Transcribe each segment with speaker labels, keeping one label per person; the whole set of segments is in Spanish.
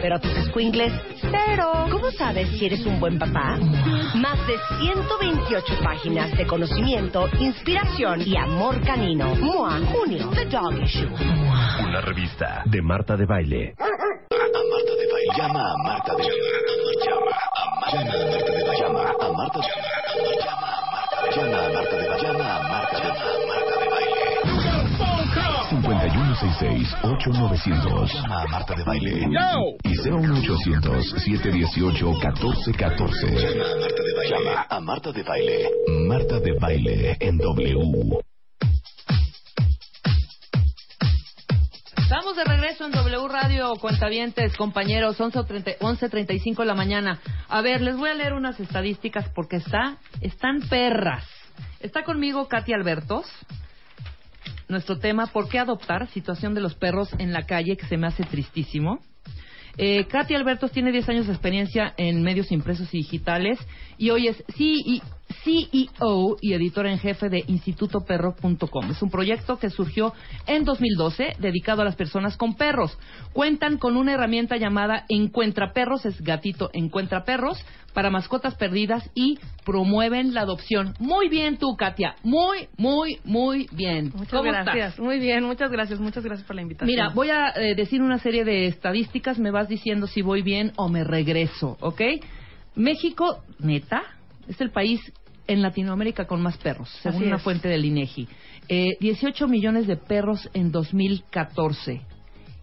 Speaker 1: pero tus squinkles, cero. ¿Cómo sabes si eres un buen papá? Más de 128 páginas de conocimiento, inspiración y amor canino. MOA, junio, The Dog Issue.
Speaker 2: Una revista de Marta de Baile.
Speaker 3: A Marta de Baile. Llama a Marta de Baile. Llama a Marta de Baile. Llama a Marta de Baile. Llama a Marta de Baile.
Speaker 2: Y 01800-718-1414.
Speaker 3: Llama a Marta de Baile. Llama a Marta de Baile.
Speaker 2: Marta de Baile en W.
Speaker 4: Estamos de regreso en W Radio, cuentavientes, compañeros, 11.35 de la mañana. A ver, les voy a leer unas estadísticas porque está, están perras. Está conmigo Katy Albertos, nuestro tema, ¿por qué adoptar? Situación de los perros en la calle, que se me hace tristísimo. Eh, Katia Albertos tiene 10 años de experiencia en medios impresos y digitales y hoy es CE CEO y editora en jefe de institutoperro.com. Es un proyecto que surgió en 2012 dedicado a las personas con perros. Cuentan con una herramienta llamada Encuentra Perros, es gatito Encuentra Perros, para mascotas perdidas y promueven la adopción. Muy bien tú, Katia. Muy, muy, muy bien.
Speaker 5: Muchas
Speaker 4: ¿Cómo
Speaker 5: gracias.
Speaker 4: estás?
Speaker 5: Muy bien, muchas gracias. Muchas gracias por la invitación.
Speaker 4: Mira, voy a eh, decir una serie de estadísticas, me vas diciendo si voy bien o me regreso, ¿ok? México, neta, es el país en Latinoamérica con más perros, según
Speaker 5: Así
Speaker 4: una
Speaker 5: es.
Speaker 4: fuente del INEGI. Eh, 18 millones de perros en 2014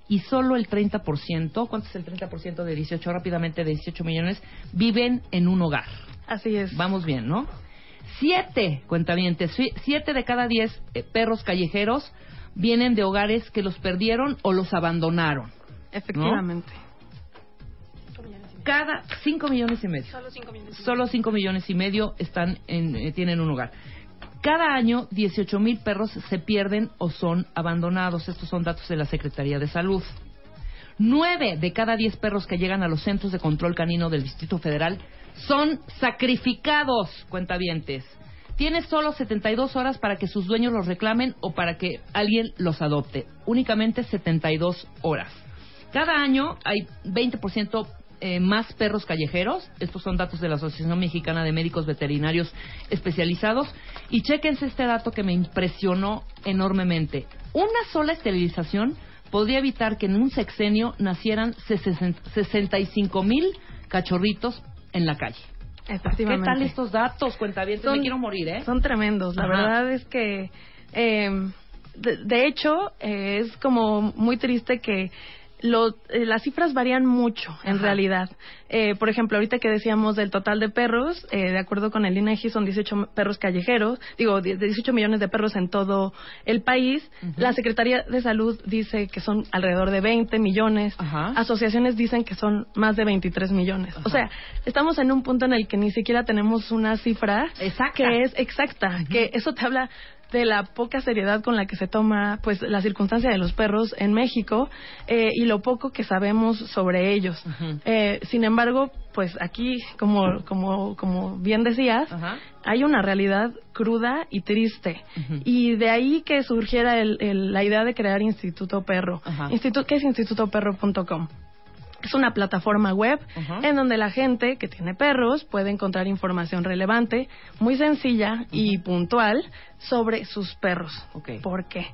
Speaker 4: y solo el 30%, ¿cuánto es el 30% de 18? Rápidamente, de 18 millones, viven en un hogar.
Speaker 5: Así es.
Speaker 4: Vamos bien, ¿no? Siete, cuentavientes, si- siete de cada diez eh, perros callejeros vienen de hogares que los perdieron o los abandonaron.
Speaker 5: Efectivamente.
Speaker 4: Cada cinco millones y medio.
Speaker 5: Solo cinco millones.
Speaker 4: Solo cinco millones y medio están en, eh, tienen un hogar. Cada año, 18 mil perros se pierden o son abandonados. Estos son datos de la Secretaría de Salud. Nueve de cada diez perros que llegan a los centros de control canino del Distrito Federal son sacrificados, cuentavientes. Tiene solo 72 horas para que sus dueños los reclamen o para que alguien los adopte. Únicamente 72 horas. Cada año hay 20% eh, más perros callejeros. Estos son datos de la Asociación Mexicana de Médicos Veterinarios Especializados. Y chéquense este dato que me impresionó enormemente. Una sola esterilización podría evitar que en un sexenio nacieran 65 mil cachorritos en la calle. ¿Qué tal estos datos? Cuenta bien, me quiero morir, ¿eh?
Speaker 5: Son tremendos. La
Speaker 4: Ajá.
Speaker 5: verdad es que, eh, de, de hecho, eh, es como muy triste que lo- eh, las cifras varían mucho, en
Speaker 4: Ajá.
Speaker 5: realidad. Eh, por ejemplo, ahorita que decíamos del total de perros, eh, de acuerdo con el INEGI, son 18 perros callejeros, digo, die- 18 millones de perros en todo el país. La Secretaría de Salud dice que son alrededor de 20 millones.
Speaker 4: Ajá.
Speaker 5: Asociaciones dicen que son más de 23 millones. O sea, estamos en un punto en el que ni siquiera tenemos una cifra
Speaker 4: Exacta.
Speaker 5: que es exacta, que eso te habla de la poca seriedad con la que se toma pues la circunstancia de los perros en México eh, y lo poco que sabemos sobre ellos. Eh, sin embargo, pues aquí, como, como, como bien decías, hay una realidad cruda y triste. Y de ahí que surgiera el- el- la idea de crear Instituto Perro.
Speaker 4: Ajá.
Speaker 5: Instituto, ¿Qué es institutoperro.com? Es una plataforma web en donde la gente que tiene perros puede encontrar información relevante, muy sencilla y puntual sobre sus perros.
Speaker 4: Ok.
Speaker 5: ¿Por qué?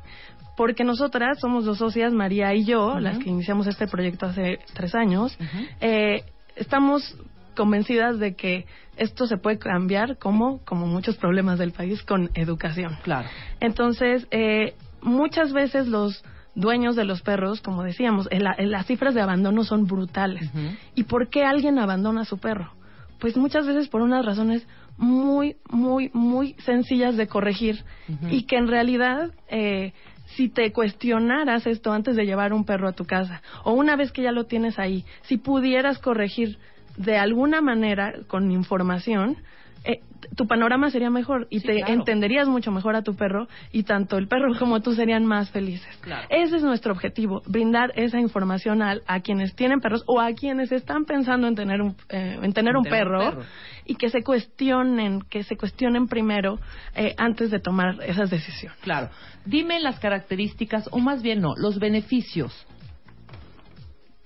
Speaker 5: Porque nosotras somos dos socias, María y yo, las que iniciamos este proyecto hace tres años. Eh, estamos convencidas de que esto se puede cambiar como, como muchos problemas del país con educación.
Speaker 4: Claro.
Speaker 5: Entonces, eh, muchas veces los dueños de los perros, como decíamos, el- el- las cifras de abandono son brutales. ¿Y por qué alguien abandona a su perro? Pues muchas veces por unas razones muy, muy, muy sencillas de corregir y que en realidad, eh, si te cuestionaras esto antes de llevar un perro a tu casa o una vez que ya lo tienes ahí, si pudieras corregir de alguna manera con información, eh, tu panorama sería mejor y
Speaker 4: Sí,
Speaker 5: te
Speaker 4: claro.
Speaker 5: entenderías mucho mejor a tu perro y tanto el perro como tú serían más felices.
Speaker 4: Claro.
Speaker 5: Ese es nuestro objetivo, brindar esa información a, a quienes tienen perros o a quienes están pensando en tener un, eh, en tener un, perro, y que se cuestionen, que se cuestionen primero eh, antes de tomar esas decisiones.
Speaker 4: Claro. Dime las características, o más bien no, los beneficios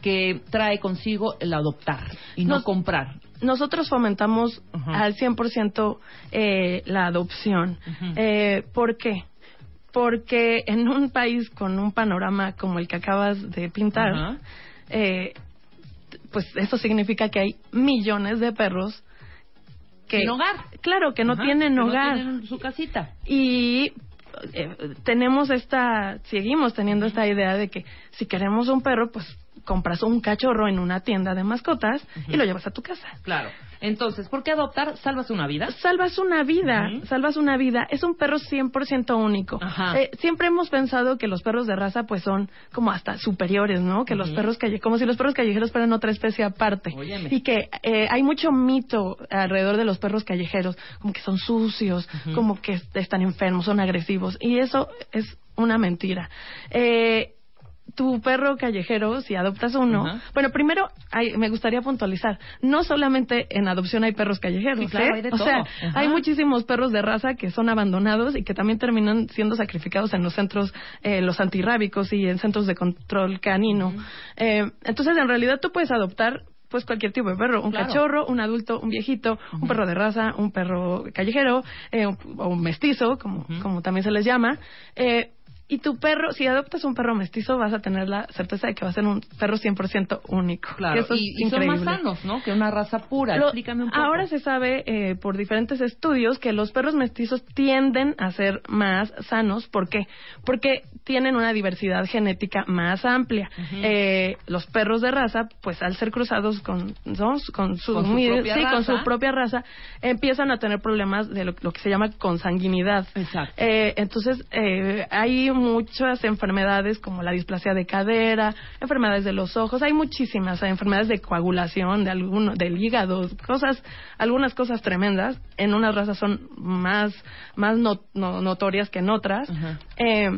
Speaker 4: que trae consigo el adoptar y no comprar.
Speaker 5: Nosotros fomentamos
Speaker 4: Ujú.
Speaker 5: al 100% eh, la adopción. Eh, ¿Por qué? Porque en un país con un panorama como el que acabas de pintar, eh, pues eso significa que hay millones de perros que
Speaker 4: Sin hogar.
Speaker 5: claro que no tienen
Speaker 4: que
Speaker 5: hogar
Speaker 4: No tienen su casita.
Speaker 5: y eh, tenemos esta seguimos teniendo esta idea de que si queremos un perro pues compras un cachorro en una tienda de mascotas y lo llevas a tu casa
Speaker 4: Claro. Entonces, ¿por qué adoptar? ¿Salvas una vida?
Speaker 5: salvas una vida,
Speaker 4: Ujú.
Speaker 5: salvas una vida. Es un perro 100% único.
Speaker 4: Ajá.
Speaker 5: Eh, siempre hemos pensado que los perros de raza pues son como hasta superiores, ¿no? Que los perros callejeros, como si los perros callejeros fueran otra especie aparte.
Speaker 4: Óyeme.
Speaker 5: Y que eh, hay mucho mito alrededor de los perros callejeros, como que son sucios, como que están enfermos, son agresivos. Y eso es una mentira. Eh, tu perro callejero, si adoptas uno,
Speaker 4: Ajá.
Speaker 5: bueno, primero hay- me gustaría puntualizar, no solamente en adopción hay perros callejeros,
Speaker 4: Sí, claro,
Speaker 5: ¿eh?
Speaker 4: hay de
Speaker 5: o sea, hay muchísimos perros de raza que son abandonados y que también terminan siendo sacrificados en los centros, eh, los antirrábicos y en centros de control canino. Eh, entonces, en realidad, tú puedes adoptar pues cualquier tipo de perro, un
Speaker 4: Claro.
Speaker 5: cachorro, un adulto, un viejito, un perro de raza, un perro callejero, eh, un- o un mestizo, como, como también se les llama. Eh, y tu perro, si adoptas un perro mestizo, vas a tener la certeza de que va a ser un perro 100% único.
Speaker 4: Claro.
Speaker 5: Eso es
Speaker 4: y, y son más sanos, ¿no? Que una raza pura.
Speaker 5: Lo-
Speaker 4: Explícame un poco.
Speaker 5: Ahora se sabe eh, por diferentes estudios que los perros mestizos tienden a ser más sanos. ¿Por qué? Porque tienen una diversidad genética más amplia. Eh, los perros de raza, pues al ser cruzados con, ¿no? con, su,
Speaker 4: Con su
Speaker 5: mi-
Speaker 4: propia
Speaker 5: sí, con
Speaker 4: raza.
Speaker 5: su propia raza, empiezan a tener problemas de lo, lo que se llama consanguinidad.
Speaker 4: Exacto.
Speaker 5: Eh, entonces, eh, hay muchas enfermedades como la displasia de cadera, enfermedades de los ojos, hay muchísimas, hay enfermedades de coagulación, de alguno, del hígado, cosas, algunas cosas tremendas. En unas razas son más, más no- no- notorias que en otras. Eh,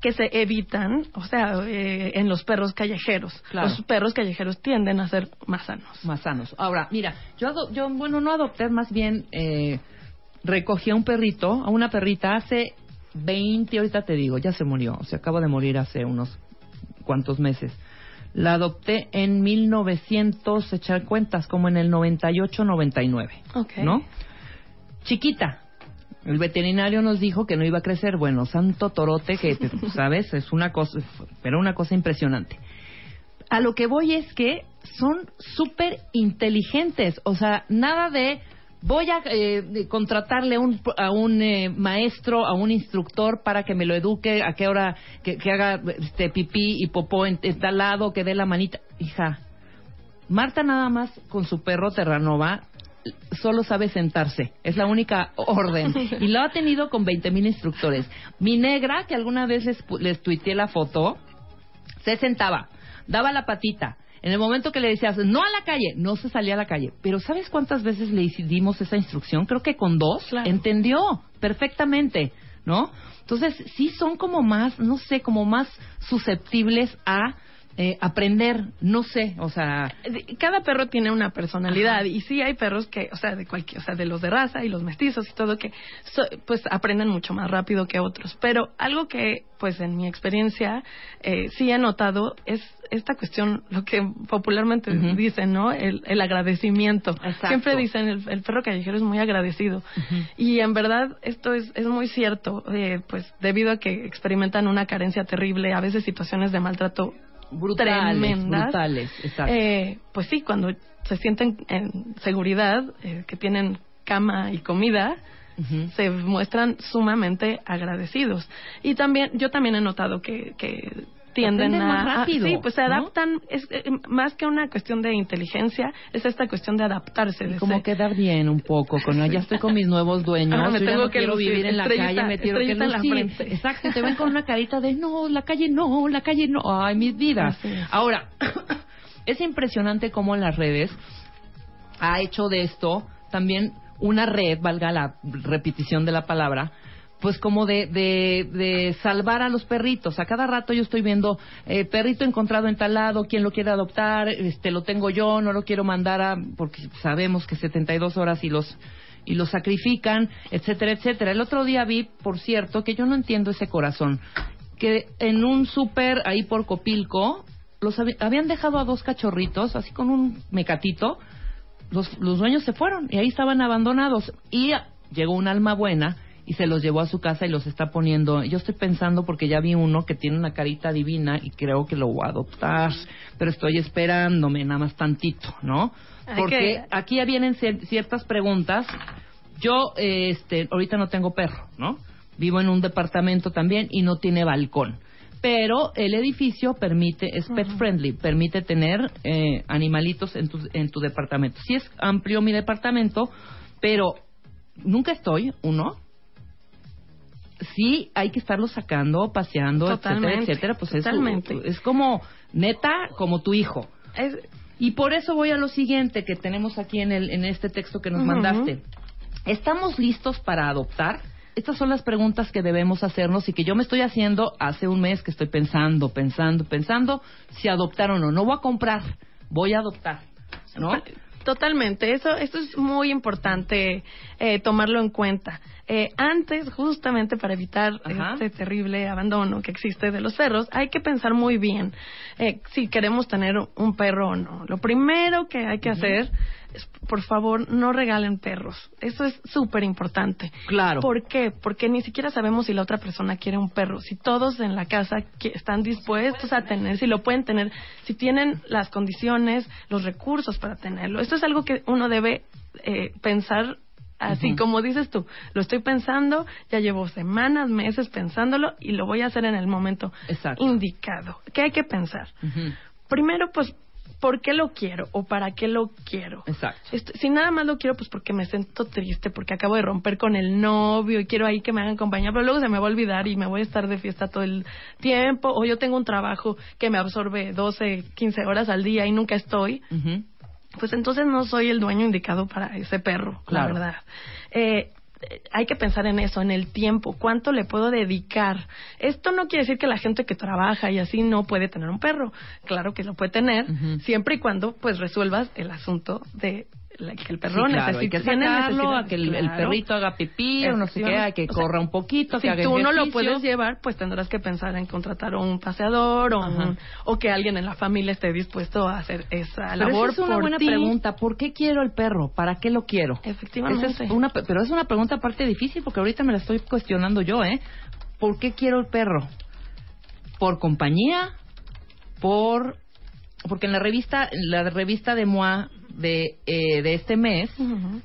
Speaker 5: que se evitan, o sea, eh, en los perros callejeros.
Speaker 4: Claro.
Speaker 5: Los perros callejeros tienden a ser más sanos.
Speaker 4: más sanos. Ahora, mira, yo, ado- yo bueno, no adopté, más bien eh, recogí a un perrito, a una perrita hace 20, ahorita te digo, ya se murió, se acaba de morir hace unos cuantos meses. La adopté en 1900, echar cuentas, como en el 98, 99.
Speaker 5: Ok.
Speaker 4: ¿No? Chiquita. El veterinario nos dijo que no iba a crecer. Bueno, santo torote, que, ¿sabes? Es una cosa, pero una cosa impresionante a lo que voy es que son súper inteligentes. O sea, nada de voy a eh, contratarle a un, a un eh, maestro, a un instructor para que me lo eduque, a qué hora que, que haga este pipí y popó en, en tal lado, que dé la manita. Hija, Marta nada más con su perro Terranova solo sabe sentarse. Es la única orden. Y lo ha tenido con 20 mil instructores. Mi negra, que alguna vez les, les tuiteé la foto, se sentaba, daba la patita. En el momento que le decías, no a la calle, no se salía a la calle. Pero ¿sabes cuántas veces le dimos esa instrucción? Creo que con dos.
Speaker 5: Claro.
Speaker 4: Entendió perfectamente, ¿no? Entonces, sí son como más, no sé, como más susceptibles a eh, aprender, no sé, o sea,
Speaker 5: cada perro tiene una personalidad
Speaker 4: Ajá.
Speaker 5: y sí hay perros que, o sea, de cualquier, o sea, de los de raza y los mestizos y todo que so- pues aprenden mucho más rápido que otros, pero algo que pues en mi experiencia eh, sí he notado es esta cuestión, lo que popularmente dicen, ¿no? El, el agradecimiento.
Speaker 4: Exacto.
Speaker 5: Siempre dicen el, el perro callejero es muy agradecido y en verdad esto es, es muy cierto, eh, pues debido a que experimentan una carencia terrible, a veces situaciones de maltrato
Speaker 4: brutales,
Speaker 5: tremendas.
Speaker 4: brutales, exacto.
Speaker 5: Eh, pues sí, cuando se sienten en seguridad, eh, que tienen cama y comida, se muestran sumamente agradecidos. Y también, yo también he notado que, que tienden
Speaker 4: Aprenden
Speaker 5: a
Speaker 4: más
Speaker 5: a-
Speaker 4: rápido,
Speaker 5: sí pues se
Speaker 4: ¿no?
Speaker 5: adaptan es eh, más que una cuestión de inteligencia es esta cuestión de adaptarse de
Speaker 4: como
Speaker 5: ese-
Speaker 4: quedar bien un poco con ya estoy con mis nuevos dueños
Speaker 5: Ah, me
Speaker 4: yo ya
Speaker 5: tengo
Speaker 4: no
Speaker 5: que
Speaker 4: quiero
Speaker 5: lucir,
Speaker 4: vivir en la calle me quiero que lucir exacto te ven con una carita de no la calle no la calle no ay mis vidas. Ahora es impresionante cómo en las redes ha hecho de esto también una red valga la repetición de la palabra pues como de, de, de salvar a los perritos. A cada rato yo estoy viendo eh, perrito encontrado en tal lado, quién lo quiere adoptar, este lo tengo yo, no lo quiero mandar a porque sabemos que 72 horas y los y los sacrifican, etcétera, etcétera. El otro día vi, por cierto, que yo no entiendo ese corazón, que en un súper ahí por Copilco los habían dejado a dos cachorritos así con un mecatito los, los dueños se fueron y ahí estaban abandonados. Y llegó un alma buena y se los llevó a su casa y los está poniendo. Yo estoy pensando porque ya vi uno que tiene una carita divina y creo que lo voy a adoptar, pero estoy esperándome nada más tantito, ¿no? Porque
Speaker 5: que-
Speaker 4: aquí ya vienen cier- ciertas preguntas. Yo, eh, este, ahorita no tengo perro, ¿no? Vivo en un departamento también y no tiene balcón. Pero el edificio permite, es pet friendly, permite tener eh, animalitos en tu, en tu departamento. Sí es amplio mi departamento, pero nunca estoy, uno. Sí hay que estarlo sacando, paseando, etcétera,
Speaker 5: Totalmente,
Speaker 4: etcétera. Pues es,
Speaker 5: totalmente.
Speaker 4: es como, neta, como tu hijo.
Speaker 5: es-
Speaker 4: Y por eso voy a lo siguiente que tenemos aquí en, el, en este texto que nos mandaste. ¿Estamos listos para adoptar? Estas son las preguntas que debemos hacernos y que yo me estoy haciendo hace un mes que estoy pensando, pensando, pensando si adoptar o no. No voy a comprar, voy a adoptar. ¿No?
Speaker 5: Totalmente, eso, esto es muy importante eh, tomarlo en cuenta. Eh, antes, justamente para evitar
Speaker 4: Ajá.
Speaker 5: este terrible abandono que existe de los perros, hay que pensar muy bien eh, si queremos tener un perro o no. Lo primero que hay que hacer por favor, no regalen perros. Eso es súper importante.
Speaker 4: Claro.
Speaker 5: ¿Por qué? Porque ni siquiera sabemos si la otra persona quiere un perro. Si todos en la casa que- están dispuestos a tener, si lo pueden tener, si tienen las condiciones, los recursos para tenerlo. Esto es algo que uno debe eh, pensar así como dices tú. Lo estoy pensando, ya llevo semanas, meses pensándolo y lo voy a hacer en el momento
Speaker 4: Exacto.
Speaker 5: indicado. ¿Qué hay que pensar? Primero, pues, ¿por qué lo quiero o para qué lo quiero?
Speaker 4: Exacto.
Speaker 5: Esto- si nada más lo quiero, pues porque me siento triste, porque acabo de romper con el novio y quiero ahí que me hagan compañía, pero luego se me va a olvidar y me voy a estar de fiesta todo el tiempo, o yo tengo un trabajo que me absorbe 12, 15 horas al día y nunca estoy, pues entonces no soy el dueño indicado para ese perro,
Speaker 4: Claro.
Speaker 5: la verdad. Eh, hay que pensar en eso, en el tiempo, cuánto le puedo dedicar. Esto no quiere decir que la gente que trabaja y así no puede tener un perro. Claro que lo puede tener, siempre y cuando pues resuelvas el asunto de la- que el perro
Speaker 4: Sí, claro, hay que
Speaker 5: necesita.
Speaker 4: sacarlo, a que el, perrito haga pipí o no sé qué, hay que
Speaker 5: O sea,
Speaker 4: corra un poquito,
Speaker 5: si
Speaker 4: que haga
Speaker 5: tú no lo puedes llevar, pues tendrás que pensar en contratar a un paseador o, un- o que alguien en la familia esté dispuesto a hacer esa
Speaker 4: Pero
Speaker 5: labor
Speaker 4: esa es una
Speaker 5: por
Speaker 4: buena
Speaker 5: ti.
Speaker 4: pregunta. ¿Por qué quiero el perro? ¿Para qué lo quiero?
Speaker 5: Efectivamente.
Speaker 4: Esa es una, pero es una pregunta aparte difícil porque ahorita me la estoy cuestionando yo, ¿eh? ¿Por qué quiero el perro? ¿Por compañía? ¿Por...? Porque en la revista, la revista de MOA de, eh, de este mes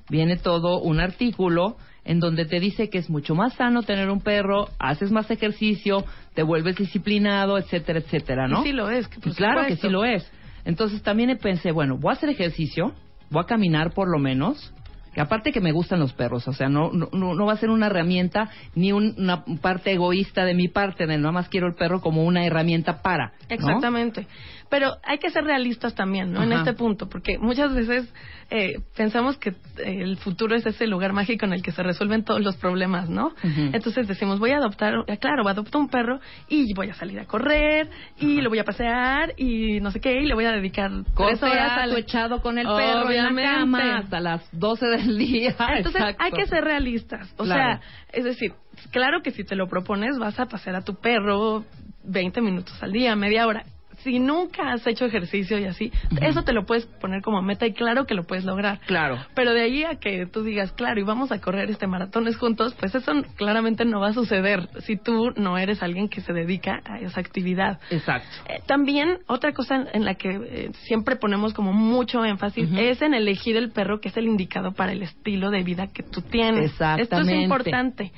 Speaker 4: viene todo un artículo en donde te dice que es mucho más sano tener un perro, haces más ejercicio, te vuelves disciplinado, etcétera, etcétera, ¿no?
Speaker 5: Y sí lo es, que
Speaker 4: Y claro que sí lo es. Entonces también pensé, bueno, voy a hacer ejercicio, voy a caminar por lo menos, que aparte que me gustan los perros, o sea, no, no, no no va a ser una herramienta ni un- una parte egoísta de mi parte, de nada más quiero el perro como una herramienta para. ¿no?
Speaker 5: Exactamente. Pero hay que ser realistas también, ¿no? En este punto, porque muchas veces eh, pensamos que eh, el futuro es ese lugar mágico en el que se resuelven todos los problemas, ¿no? Entonces decimos, voy a adoptar, eh, claro, adopto un perro y voy a salir a correr y lo voy a pasear y no sé qué, y le voy a dedicar tres horas al
Speaker 4: echado con el perro en la cama hasta las 12 del día.
Speaker 5: Entonces
Speaker 4: Exacto.
Speaker 5: hay que ser realistas. O
Speaker 4: Claro.
Speaker 5: sea, es decir, claro que si te lo propones vas a pasear a tu perro 20 minutos al día, media hora. Si nunca has hecho ejercicio y así, eso te lo puedes poner como meta y claro que lo puedes lograr.
Speaker 4: Claro.
Speaker 5: Pero de ahí a que tú digas, claro, y vamos a correr este maratones juntos, pues eso claramente no va a suceder si tú no eres alguien que se dedica a esa actividad.
Speaker 4: Exacto.
Speaker 5: Eh, también otra cosa en, la que eh, siempre ponemos como mucho énfasis es en elegir el perro que es el indicado para el estilo de vida que tú tienes. Esto es
Speaker 4: Exactamente.
Speaker 5: importante.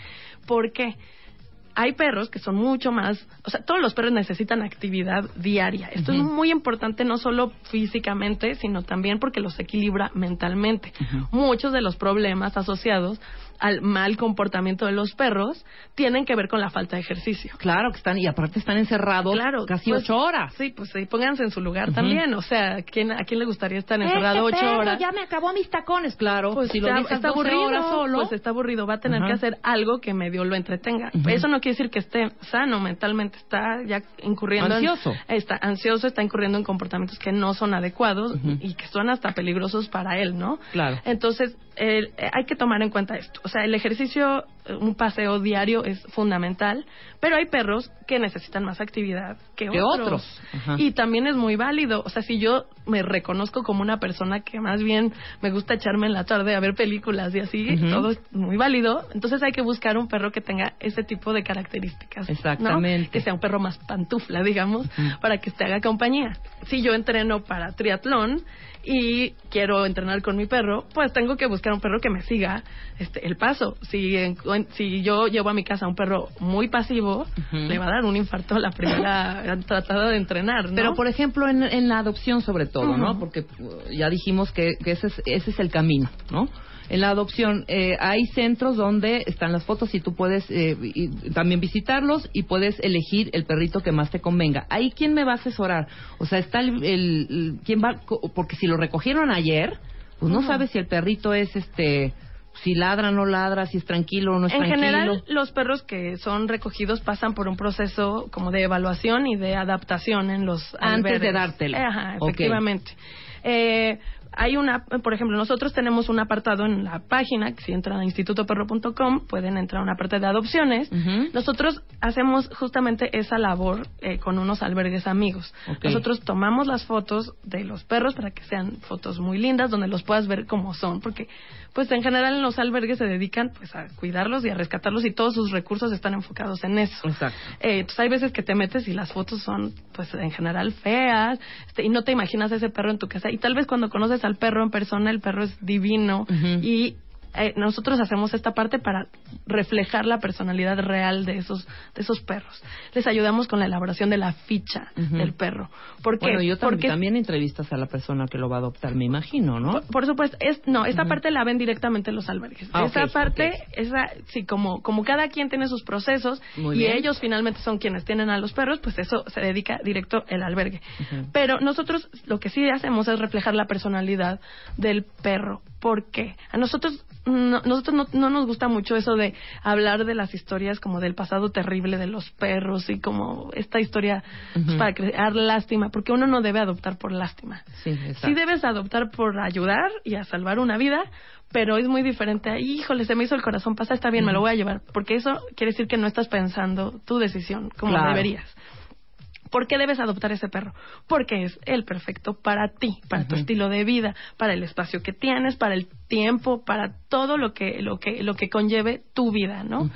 Speaker 5: ¿Por qué? Hay perros que son mucho más, o sea, todos los perros necesitan actividad diaria. Esto es muy importante no solo físicamente, sino también porque los equilibra mentalmente. Muchos de los problemas asociados al mal comportamiento de los perros tienen que ver con la falta de ejercicio.
Speaker 4: Claro que están, y aparte están encerrados
Speaker 5: Claro,
Speaker 4: casi
Speaker 5: pues,
Speaker 4: ocho horas.
Speaker 5: Sí, pues sí, pónganse en su lugar también. O sea, ¿quién, ¿a quién le gustaría estar encerrado ocho
Speaker 4: Este perro
Speaker 5: horas?
Speaker 4: Ya me acabó mis tacones, claro.
Speaker 5: Pues
Speaker 4: si lo
Speaker 5: está,
Speaker 4: dejas
Speaker 5: está
Speaker 4: 12
Speaker 5: aburrido,
Speaker 4: horas solo,
Speaker 5: pues está aburrido, va a tener que hacer algo que medio lo entretenga. Eso no quiere decir que esté sano mentalmente, está ya incurriendo en-
Speaker 4: Ansioso.
Speaker 5: está ansioso, está incurriendo en comportamientos que no son adecuados y que son hasta peligrosos para él, ¿no?
Speaker 4: Claro.
Speaker 5: Entonces, el- eh, hay que tomar en cuenta esto. O sea, el ejercicio, un paseo diario es fundamental, pero hay perros que necesitan más actividad que,
Speaker 4: Que
Speaker 5: otros. Y también es muy válido. O sea, si yo me reconozco como una persona que más bien me gusta echarme en la tarde a ver películas y así, todo es muy válido, entonces hay que buscar un perro que tenga ese tipo de características. ¿no?
Speaker 4: Exactamente.
Speaker 5: Que sea un perro más pantufla, digamos, para que te haga compañía. Si yo entreno para triatlón y quiero entrenar con mi perro, pues tengo que buscar un perro que me siga este, el paso. Si, en- si yo llevo a mi casa un perro muy pasivo, le va a dar un infarto a la primera tratada de entrenar, ¿no?
Speaker 4: Pero, por ejemplo, en, en la adopción sobre todo, ¿no? Porque uh, ya dijimos que, que ese, es, ese es el camino, ¿no? En la adopción eh, hay centros donde están las fotos y tú puedes eh, y- también visitarlos y puedes elegir el perrito que más te convenga. Ahí, ¿quién me va a asesorar? O sea, está el... el- el- ¿Quién va? Porque si lo recogieron ayer, pues no sabes si el perrito es este... Si ladra o no ladra, si es tranquilo o no es
Speaker 5: en
Speaker 4: tranquilo.
Speaker 5: general, los perros que son recogidos pasan por un proceso como de evaluación y de adaptación en los
Speaker 4: Antes de dártelo.
Speaker 5: Ajá, efectivamente. Eh, hay una, por ejemplo, nosotros tenemos un apartado en la página, que si entran a institutoperro.com pueden entrar a una parte de adopciones. Nosotros hacemos justamente esa labor eh, con unos albergues amigos. Nosotros tomamos las fotos de los perros para que sean fotos muy lindas, donde los puedas ver como son, porque pues en general en los albergues se dedican pues a cuidarlos y a rescatarlos y todos sus recursos están enfocados en eso.
Speaker 4: Exacto.
Speaker 5: Eh, entonces hay veces que te metes y las fotos son, pues en general feas, este, y no te imaginas ese perro en tu casa. Y tal vez cuando conoces al perro en persona, el perro es divino y eh, nosotros hacemos esta parte para reflejar la personalidad real de esos de esos perros. Les ayudamos con la elaboración de la ficha del perro. ¿Por qué?
Speaker 4: Bueno, yo tam-
Speaker 5: Porque
Speaker 4: también entrevistas a la persona que lo va a adoptar, me imagino, ¿no?
Speaker 5: por, por supuesto, es, no, esta parte la ven directamente los albergues.
Speaker 4: Ah,
Speaker 5: esa parte,
Speaker 4: ok.
Speaker 5: esa, sí, como, como cada quien tiene sus procesos
Speaker 4: Muy
Speaker 5: y
Speaker 4: bien.
Speaker 5: ellos finalmente son quienes tienen a los perros, pues eso se dedica directo el albergue. Pero nosotros lo que sí hacemos es reflejar la personalidad del perro. ¿Por qué? A nosotros, no, nosotros no, no nos gusta mucho eso de hablar de las historias como del pasado terrible de los perros y como esta historia pues,
Speaker 4: Ujú.
Speaker 5: para crear lástima, porque uno no debe adoptar por lástima.
Speaker 4: Sí.
Speaker 5: Sí debes adoptar por ayudar y a salvar una vida, pero es muy diferente. a, Híjole, se me hizo el corazón pasa, está bien, me lo voy a llevar. Porque eso quiere decir que no estás pensando tu decisión como
Speaker 4: Claro.
Speaker 5: deberías. ¿Por qué debes adoptar ese perro? Porque es el perfecto para ti, para tu estilo de vida, para el espacio que tienes, para el tiempo, para todo lo que lo que lo que conlleve tu vida, ¿no?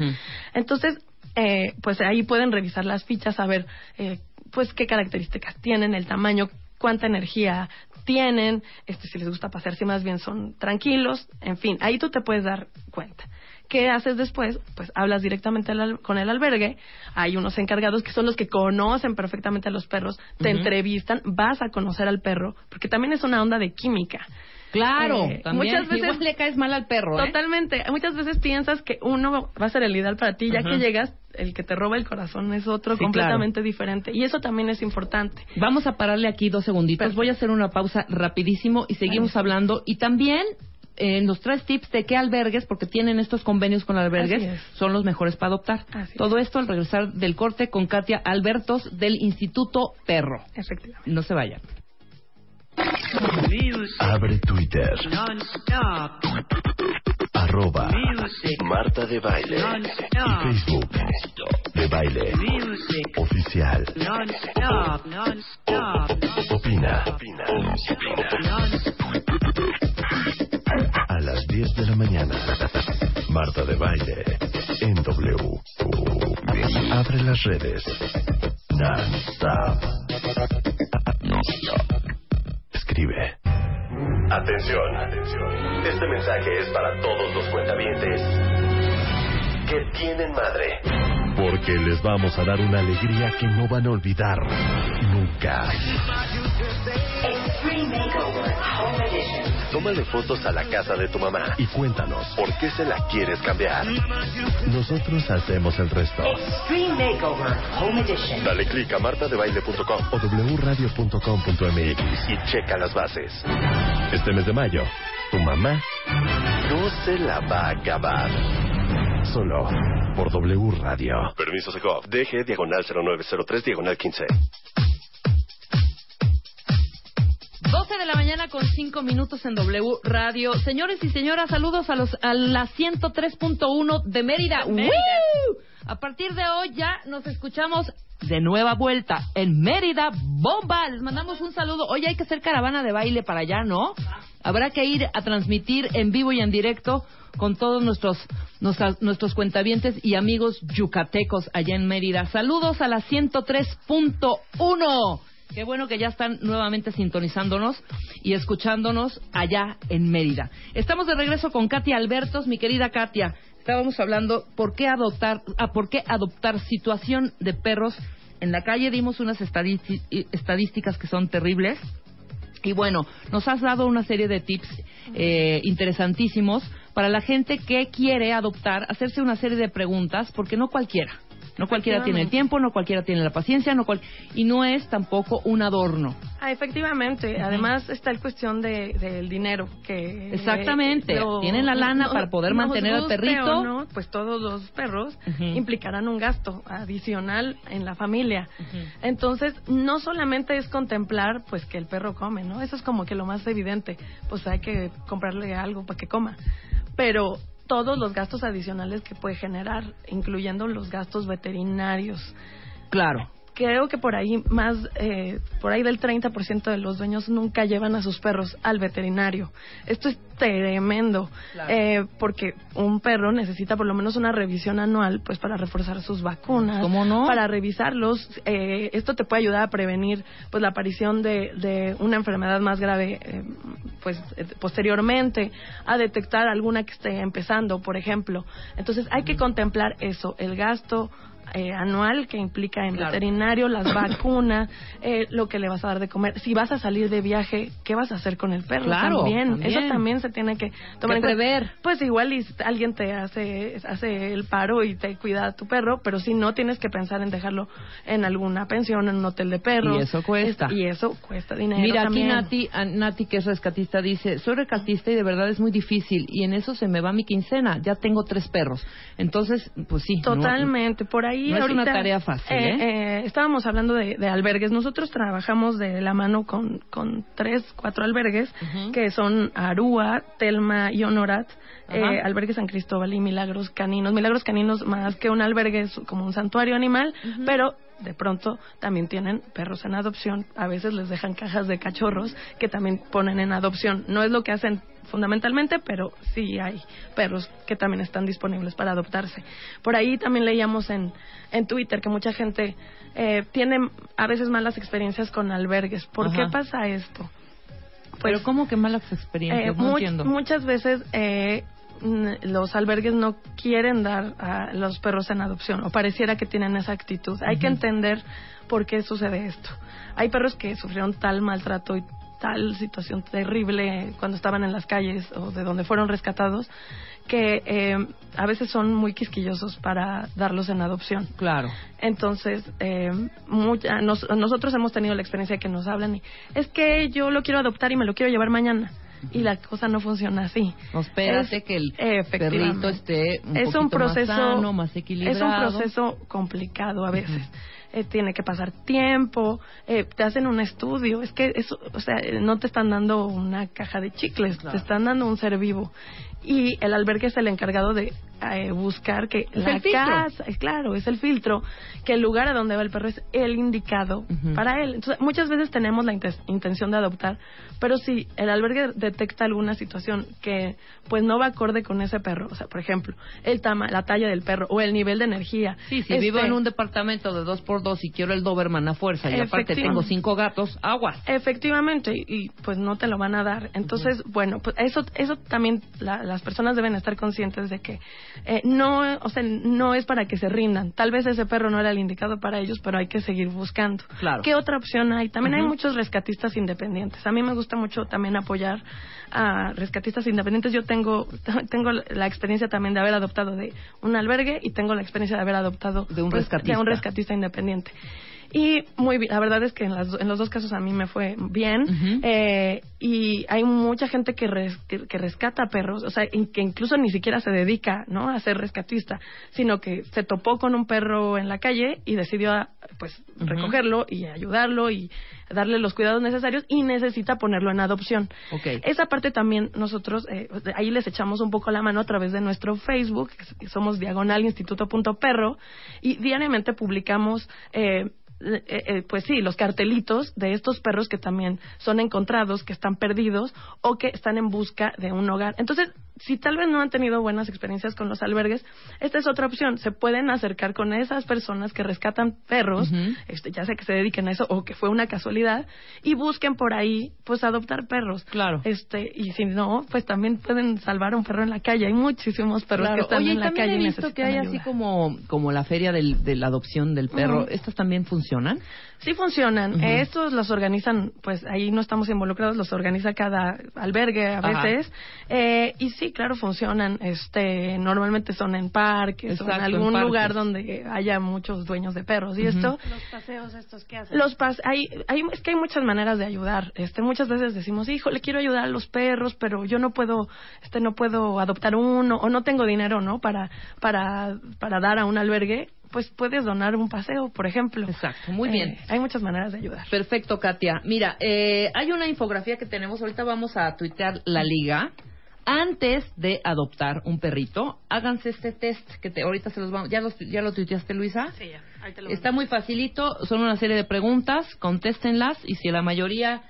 Speaker 5: Entonces, eh, pues ahí pueden revisar las fichas, a ver, eh, pues qué características tienen, el tamaño, cuánta energía tienen, este, si les gusta pasear, si más bien son tranquilos, en fin, ahí tú te puedes dar cuenta. ¿Qué haces después? Pues hablas directamente con el albergue. Hay unos encargados que son los que conocen perfectamente a los perros, te entrevistan, vas a conocer al perro, porque también es una onda de química.
Speaker 4: Claro,
Speaker 5: Eh,
Speaker 4: también.
Speaker 5: muchas veces-
Speaker 4: Igual le caes mal al perro, ¿eh?
Speaker 5: Totalmente. Muchas veces piensas que uno va a ser el ideal para ti, ya que llegas, el que te roba el corazón es otro
Speaker 4: Sí,
Speaker 5: completamente diferente. Y eso también es importante.
Speaker 4: Vamos a pararle aquí dos segunditos.
Speaker 5: Perfecto.
Speaker 4: Voy a hacer una pausa rapidísimo y seguimos hablando. Y también eh, nos traes tips de qué albergues, porque tienen estos convenios con albergues, son los mejores para adoptar.
Speaker 5: Así
Speaker 4: Todo esto al regresar del corte con Katia Albertos del Instituto Perro.
Speaker 5: Efectivamente.
Speaker 4: No se vayan.
Speaker 2: Abre Twitter. Arroba Marta de Baile. Y Facebook. De Baile. Oficial. Opina. A las 10 de la mañana. Marta de Baile. En W. Abre las redes. Non-stop. Non-stop. Escribe. Atención, atención. Este mensaje es para todos los cuentavientes que tienen madre. Porque les vamos a dar una alegría que no van a olvidar nunca. Tómale fotos a la casa de tu mamá y cuéntanos por qué se la quieres cambiar. Nosotros hacemos el resto.
Speaker 1: Extreme Makeover Home Edition.
Speaker 2: Dale click a martadebaile.com o wradio.com.mx y checa las bases. Este mes de mayo, tu mamá no se la va a acabar. Solo por W Radio. Permiso Segov. DG diagonal 0903 diagonal 15.
Speaker 4: 12 de la mañana con 5 minutos en W Radio. Señores y señoras, saludos a los a la 103.1 de Mérida.
Speaker 5: Mérida.
Speaker 4: ¡Woo! A partir de hoy ya nos escuchamos de nueva vuelta en Mérida Bomba. Les mandamos un saludo. Hoy hay que hacer caravana de baile para allá, ¿no? Habrá que ir a transmitir en vivo y en directo con todos nuestros nuestras- nuestros cuentavientes y amigos yucatecos allá en Mérida. Saludos a la 103.1. Qué bueno que ya están nuevamente sintonizándonos y escuchándonos allá en Mérida. Estamos de regreso con Katia Albertos, mi querida Katia. Estábamos hablando por qué adoptar, ah, por qué adoptar situación de perros en la calle. Dimos unas estadísticas que son terribles. Y bueno, nos has dado una serie de tips eh, interesantísimos para la gente que quiere adoptar, hacerse una serie de preguntas, porque no cualquiera. No cualquiera tiene el tiempo, no cualquiera tiene la paciencia, no cual... y no es tampoco un adorno.
Speaker 5: Ah, efectivamente. Además está el cuestión de, del dinero que
Speaker 4: Exactamente. Tienen la lana para poder mantener al perrito.
Speaker 5: no, pues todos los perros implicarán un gasto adicional en la familia. Entonces no solamente es contemplar pues que el perro come, ¿no? Eso es como que lo más evidente. Pues hay que comprarle algo para que coma. Pero todos los gastos adicionales que puede generar, incluyendo los gastos veterinarios,
Speaker 4: Claro.
Speaker 5: Creo que por ahí más, eh, por ahí del 30% de los dueños nunca llevan a sus perros al veterinario. Esto es tremendo,
Speaker 4: Claro.
Speaker 5: eh, porque un perro necesita por lo menos una revisión anual, pues para reforzar sus vacunas,
Speaker 4: ¿Cómo no?
Speaker 5: para revisarlos. Eh, esto te puede ayudar a prevenir, pues la aparición de, de una enfermedad más grave, eh, pues eh, posteriormente, a detectar alguna que esté empezando, por ejemplo. Entonces hay que contemplar eso, el gasto eh, anual que implica en
Speaker 4: Claro.
Speaker 5: veterinario, las vacunas, eh, lo que le vas a dar de comer. Si vas a salir de viaje, ¿qué vas a hacer con el perro?
Speaker 4: Claro,
Speaker 5: también.
Speaker 4: también.
Speaker 5: Eso también se tiene que tomar en cuenta. Pues igual y alguien te hace, hace el paro y te cuida a tu perro, pero si no tienes que pensar en dejarlo en alguna pensión, en un hotel de perros.
Speaker 4: Y eso cuesta.
Speaker 5: Es- y eso cuesta dinero.
Speaker 4: Mira, aquí
Speaker 5: también.
Speaker 4: Nati, a- Nati, que es rescatista, dice, soy rescatista y de verdad es muy difícil y en eso se me va mi quincena, ya tengo tres perros. Entonces, pues sí. no-
Speaker 5: Totalmente, por ahí
Speaker 4: no es
Speaker 5: ahorita,
Speaker 4: una tarea fácil,
Speaker 5: eh,
Speaker 4: ¿eh?
Speaker 5: eh, estábamos hablando de, de albergues. Nosotros trabajamos de la mano con, con tres, cuatro albergues, que son Arúa, Telma y Honorat. Eh, albergue San Cristóbal y Milagros Caninos. Milagros Caninos, más que un albergue, es como un santuario animal, pero de pronto también tienen perros en adopción. A veces les dejan cajas de cachorros que también ponen en adopción. No es lo que hacen fundamentalmente, pero sí hay perros que también están disponibles para adoptarse. Por ahí también leíamos en, en Twitter que mucha gente eh, tiene a veces malas experiencias con albergues. ¿Por
Speaker 4: Ajá.
Speaker 5: qué pasa esto?
Speaker 4: Pero ¿cómo que malas experiencias?
Speaker 5: Eh,
Speaker 4: no
Speaker 5: much-
Speaker 4: entiendo.
Speaker 5: muchas veces eh, los albergues no quieren dar a los perros en adopción o pareciera que tienen esa actitud. Hay que entender por qué sucede esto. Hay perros que sufrieron tal maltrato y tal situación terrible cuando estaban en las calles o de donde fueron rescatados que eh, a veces son muy quisquillosos para darlos en adopción.
Speaker 4: Claro.
Speaker 5: Entonces, eh, mucha- nos- nosotros hemos tenido la experiencia que nos hablan y es que yo lo quiero adoptar y me lo quiero llevar mañana. Y la cosa no funciona así.
Speaker 4: No, espérate
Speaker 5: Es-
Speaker 4: que el perrito esté un
Speaker 5: es un
Speaker 4: poquito más
Speaker 5: proceso
Speaker 4: sano, más
Speaker 5: es un
Speaker 4: equilibrado.
Speaker 5: proceso complicado a veces. Eh, tiene que pasar tiempo eh, te hacen un estudio es que eso o sea no te están dando una caja de chicles te están dando un ser vivo y el albergue es el encargado de eh, buscar que
Speaker 4: Es
Speaker 5: la
Speaker 4: el
Speaker 5: casa es claro es el filtro que el lugar a donde va el perro es el indicado para él. Entonces muchas veces tenemos la inten- intención de adoptar pero si el albergue detecta alguna situación que pues no va acorde con ese perro o sea por ejemplo el tama la talla del perro o el nivel de energía
Speaker 4: Sí, si
Speaker 5: este,
Speaker 4: vivo en un departamento de dos por dos y quiero el Doberman a fuerza y aparte tengo cinco gatos, aguas.
Speaker 5: Efectivamente, y, y, pues no te lo van a dar. Entonces, bueno, pues eso, eso también la- las personas deben estar conscientes de que eh, no, o sea, no es para que se rindan. Tal vez ese perro no era el indicado para ellos, pero hay que seguir buscando.
Speaker 4: Claro.
Speaker 5: ¿Qué otra opción hay? También hay muchos rescatistas independientes. A mí me gusta mucho también apoyar a rescatistas independientes. Yo tengo, tengo la experiencia también de haber adoptado de un albergue y tengo la experiencia de haber adoptado
Speaker 4: De un
Speaker 5: pues,
Speaker 4: rescatista.
Speaker 5: de un rescatista independiente. Y muy bien, la verdad es que en, las- en los dos casos a mí me fue bien. Eh, y hay mucha gente que, res- que, que rescata perros, o sea, que incluso ni siquiera se dedica ¿no? a ser rescatista, sino que se topó con un perro en la calle y decidió pues recogerlo y ayudarlo y darle los cuidados necesarios y necesita ponerlo en adopción.
Speaker 4: Ok.
Speaker 5: Esa parte también nosotros, eh, ahí les echamos un poco la mano a través de nuestro Facebook, que somos diagonal instituto.perro, y diariamente publicamos, eh, eh, eh, pues sí, los cartelitos de estos perros que también son encontrados, que están perdidos o que están en busca de un hogar. Entonces, si tal vez no han tenido buenas experiencias con los albergues, esta es otra opción. Se pueden acercar con esas personas que rescatan perros, este, ya sea que se dediquen a eso o que fue una casualidad, y busquen por ahí, pues, adoptar perros.
Speaker 4: Claro.
Speaker 5: Este, y si no, pues también pueden salvar a un perro en la calle. Hay muchísimos perros que están
Speaker 4: Oye,
Speaker 5: en la
Speaker 4: también
Speaker 5: calle
Speaker 4: he
Speaker 5: y
Speaker 4: visto que hay
Speaker 5: ayuda.
Speaker 4: así como, como la feria del- de la adopción del perro. ¿Estas también funcionan?
Speaker 5: Sí funcionan. Eh, estos los organizan, pues ahí no estamos involucrados, los organiza cada albergue a veces. Eh, y sí, claro, funcionan. Este, normalmente son en parques o en
Speaker 4: Exacto, en
Speaker 5: algún lugar donde haya muchos dueños de perros. Y esto,
Speaker 6: Los paseos estos que hacen.
Speaker 5: Los pas hay, hay, es que hay muchas maneras de ayudar. Este, muchas veces decimos, hijo, le quiero ayudar a los perros, pero yo no puedo, este, no puedo adoptar uno o no tengo dinero, ¿no? Para, para, para dar a un albergue. Pues puedes donar un paseo, por ejemplo.
Speaker 4: Exacto, muy
Speaker 5: Eh,
Speaker 4: bien.
Speaker 5: hay muchas maneras de ayudar.
Speaker 4: Perfecto, Katia. Mira, eh, hay una infografía que tenemos. Ahorita vamos a tuitear la liga. Antes de adoptar un perrito, háganse este test que te, ahorita se los vamos. ¿Ya, los, ¿Ya lo tuiteaste, Luisa?
Speaker 5: Sí, ya. Ahí te lo
Speaker 4: Está muy facilito, son una serie de preguntas, contéstenlas y si la mayoría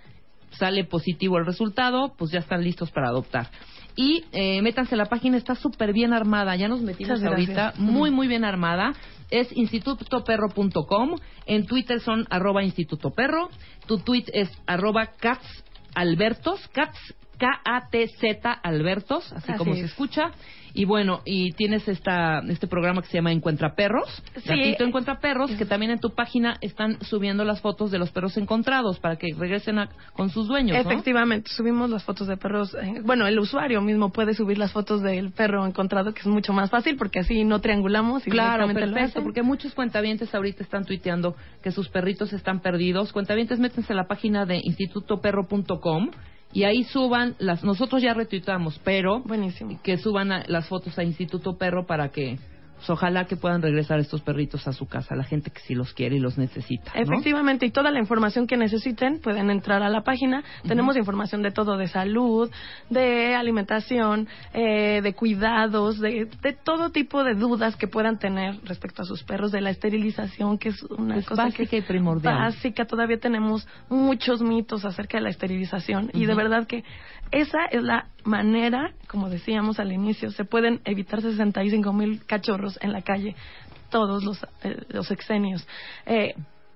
Speaker 4: sale positivo el resultado, pues ya están listos para adoptar. Y eh, métanse a la página, está súper bien armada, ya nos metimos ahorita, muy muy bien armada. Es institutoperro.com, en Twitter son arroba institutoperro, tu tweet es arroba catsalbertos, cats, K-A-T-Z Albertos, así,
Speaker 5: Así
Speaker 4: como
Speaker 5: es.
Speaker 4: se escucha. Y bueno, y tienes esta, este programa que se llama Encuentra Perros.
Speaker 5: Sí.
Speaker 4: Gatito Encuentra Perros, que también en tu página están subiendo las fotos de los perros encontrados para que regresen a- con sus dueños, ¿no?
Speaker 5: Efectivamente, subimos las fotos de perros. eh, bueno, el usuario mismo puede subir las fotos del perro encontrado, que es mucho más fácil porque así no triangulamos y
Speaker 4: Claro, perfecto, porque muchos cuentavientes ahorita están tuiteando que sus perritos están perdidos. Cuentavientes, métanse a la página de institutoperro.com y ahí suban las... Nosotros ya retuitamos, pero
Speaker 5: Buenísimo.
Speaker 4: que suban a- las fotos a Instituto Perro para que pues, ojalá que puedan regresar estos perritos a su casa, la gente que sí los quiere y los necesita. ¿no?
Speaker 5: Efectivamente, y toda la información que necesiten pueden entrar a la página. Tenemos información de todo, de salud, de alimentación, eh, de cuidados, de, de todo tipo de dudas que puedan tener respecto a sus perros, de la esterilización, que es una
Speaker 4: Es
Speaker 5: cosa
Speaker 4: básica
Speaker 5: que
Speaker 4: y primordial.
Speaker 5: Básica, todavía tenemos muchos mitos acerca de la esterilización y de verdad que esa es la manera, como decíamos al inicio, se pueden evitar 65 mil cachorros en la calle todos los, eh. Eh,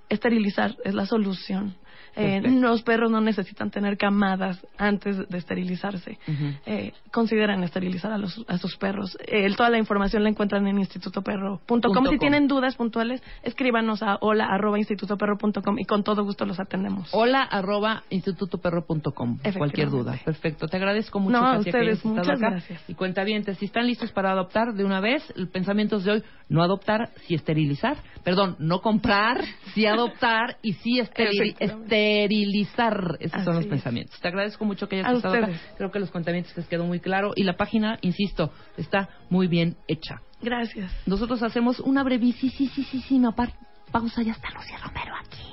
Speaker 5: esterilizar es la solución. Eh,
Speaker 4: Perfecto.
Speaker 5: los perros no necesitan tener camadas antes de esterilizarse. Eh, consideran esterilizar a, los, a sus perros. Eh, toda la información la encuentran en institutoperro.com. Si tienen dudas puntuales, escríbanos a hola arroba institutoperro.com y con todo gusto los atendemos.
Speaker 4: Hola arroba institutoperro.com. Cualquier duda. Perfecto. Te agradezco mucho,
Speaker 5: No, a ustedes, muchas
Speaker 4: acá.
Speaker 5: gracias.
Speaker 4: Y cuentavientes, si están listos para adoptar de una vez, el pensamiento es de hoy, no adoptar, sí esterilizar. Perdón, no comprar, sí adoptar y sí esteri-
Speaker 5: Efectivamente.
Speaker 4: Esterilizar. Esos son los
Speaker 5: Así es.
Speaker 4: pensamientos. Te agradezco mucho que hayas
Speaker 5: A
Speaker 4: estado acá.
Speaker 5: ustedes.
Speaker 4: Creo que los cuentavientes les quedó muy claro. Y la página, insisto, está muy bien hecha.
Speaker 5: Gracias.
Speaker 4: Nosotros hacemos una brevísima pausa. Ya está Lucía Romero aquí.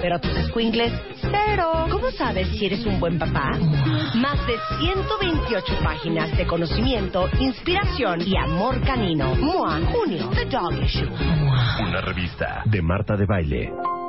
Speaker 1: pero tus squinkles, cero. ¿Cómo sabes si eres un buen papá? Más de 128 páginas de conocimiento, inspiración y amor canino. MOA, junio, The Dog Issue.
Speaker 2: Una revista de Marta de Baile.